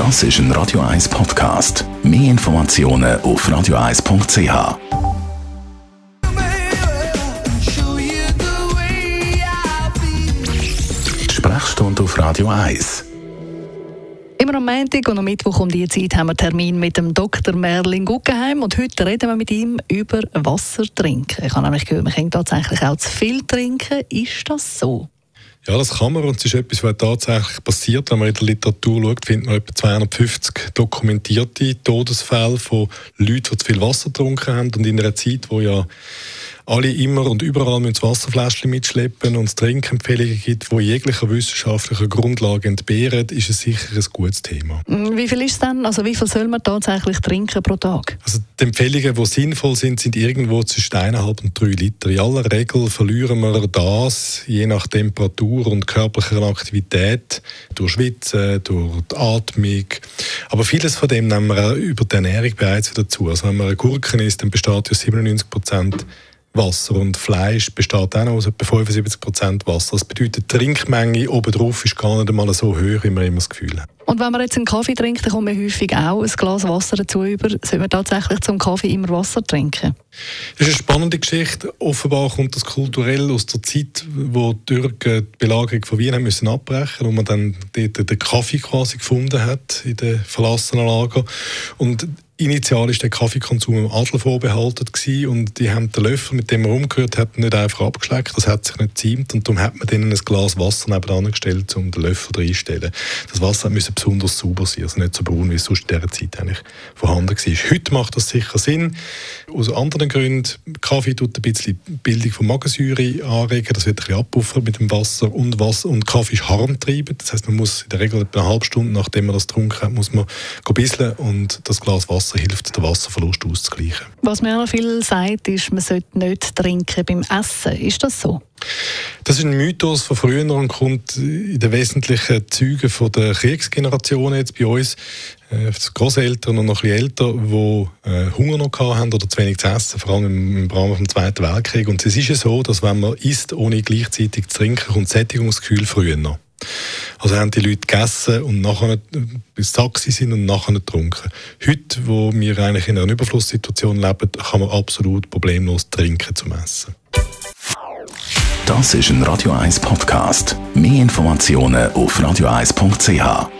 Das ist ein Radio 1 Podcast. Mehr Informationen auf radio1.ch. Die Sprechstunde auf Radio 1. Immer am Montag und am Mittwoch um diese Zeit haben wir Termin mit dem Dr. Merlin Guggenheim und heute reden wir mit ihm über Wasser trinken. Ich habe nämlich gehört, man kann tatsächlich auch zu viel trinken. Ist das so? Ja, das kann man und es ist etwas, was tatsächlich passiert. Wenn man in der Literatur schaut, findet man etwa 250 dokumentierte Todesfälle von Leuten, die zu viel Wasser getrunken haben und in einer Zeit, wo ja alle immer und überall müssen das Wasserfläschchen mitschleppen und es Trinkempfehlungen gibt, die jeglicher wissenschaftlicher Grundlage entbehren, ist es sicher ein gutes Thema. Mm, wie viel ist es denn? Also wie viel soll man tatsächlich trinken pro Tag? Also die Empfehlungen, die sinnvoll sind, sind irgendwo zwischen 1,5 und 3 Liter. In aller Regel verlieren wir das, je nach Temperatur und körperlicher Aktivität, durch Schwitzen, durch die Atmung. Aber vieles von dem nehmen wir auch über die Ernährung bereits wieder zu. Also wenn man eine Gurken isst, dann besteht ja 97 Prozent Wasser und Fleisch besteht auch noch aus etwa 75 Prozent Wasser. Das bedeutet, die Trinkmenge obendrauf ist gar nicht einmal so hoch, wie man immer das Gefühl hat. Und wenn man jetzt einen Kaffee trinkt, dann kommt man häufig auch ein Glas Wasser dazu über. Sollte man tatsächlich zum Kaffee immer Wasser trinken? Das ist eine spannende Geschichte. Offenbar kommt das kulturell aus der Zeit, wo die Türken die Belagerung von Wien haben müssen abbrechen und man dann dort den Kaffee quasi gefunden hat in den verlassenen Lager. Und Initial war der Kaffeekonsum im Adel vorbehalten gewesen und die haben den Löffel, mit dem man umgehört hat, nicht einfach abgeschleckt. Das hat sich nicht geziemt und darum hat man denen ein Glas Wasser nebenan gestellt, um den Löffel reinzustellen. Das Wasser musste besonders sauber sein, also nicht so braun, wie es sonst in dieser Zeit eigentlich vorhanden war. Heute macht das sicher Sinn. Aus anderen Gründen, Kaffee tut ein bisschen Bildung von Magensäure anregen, das wird ein bisschen abpuffern mit dem Wasser und, Wasser und Kaffee ist harmtreibend, das heißt, man muss in der Regel etwa eine halbe Stunde, nachdem man das getrunken hat, muss man ein bisschen und das Glas Wasser Wasser hilft, den Wasserverlust auszugleichen. Was mir auch viel sagt, ist, man sollte nicht trinken beim Essen. Ist das so? Das ist ein Mythos von früher und kommt in den wesentlichen Zügen von der Kriegsgeneration jetzt bei uns. Äh, Großeltern und noch ein bisschen älter, die äh, Hunger noch hatten oder zu wenig zu essen, vor allem im, im Rahmen des Zweiten Weltkriegs. Und es ist ja so, dass wenn man isst, ohne gleichzeitig zu trinken, kommt Sättigungsgefühl früher noch. Also haben die Leute gegessen und nachher bis Taxi sind und nachher getrunken. Heute, wo wir eigentlich in einer Überflusssituation leben, kann man absolut problemlos trinken zum Essen. Das ist ein Radio 1 Podcast. Mehr Informationen auf radio1.ch.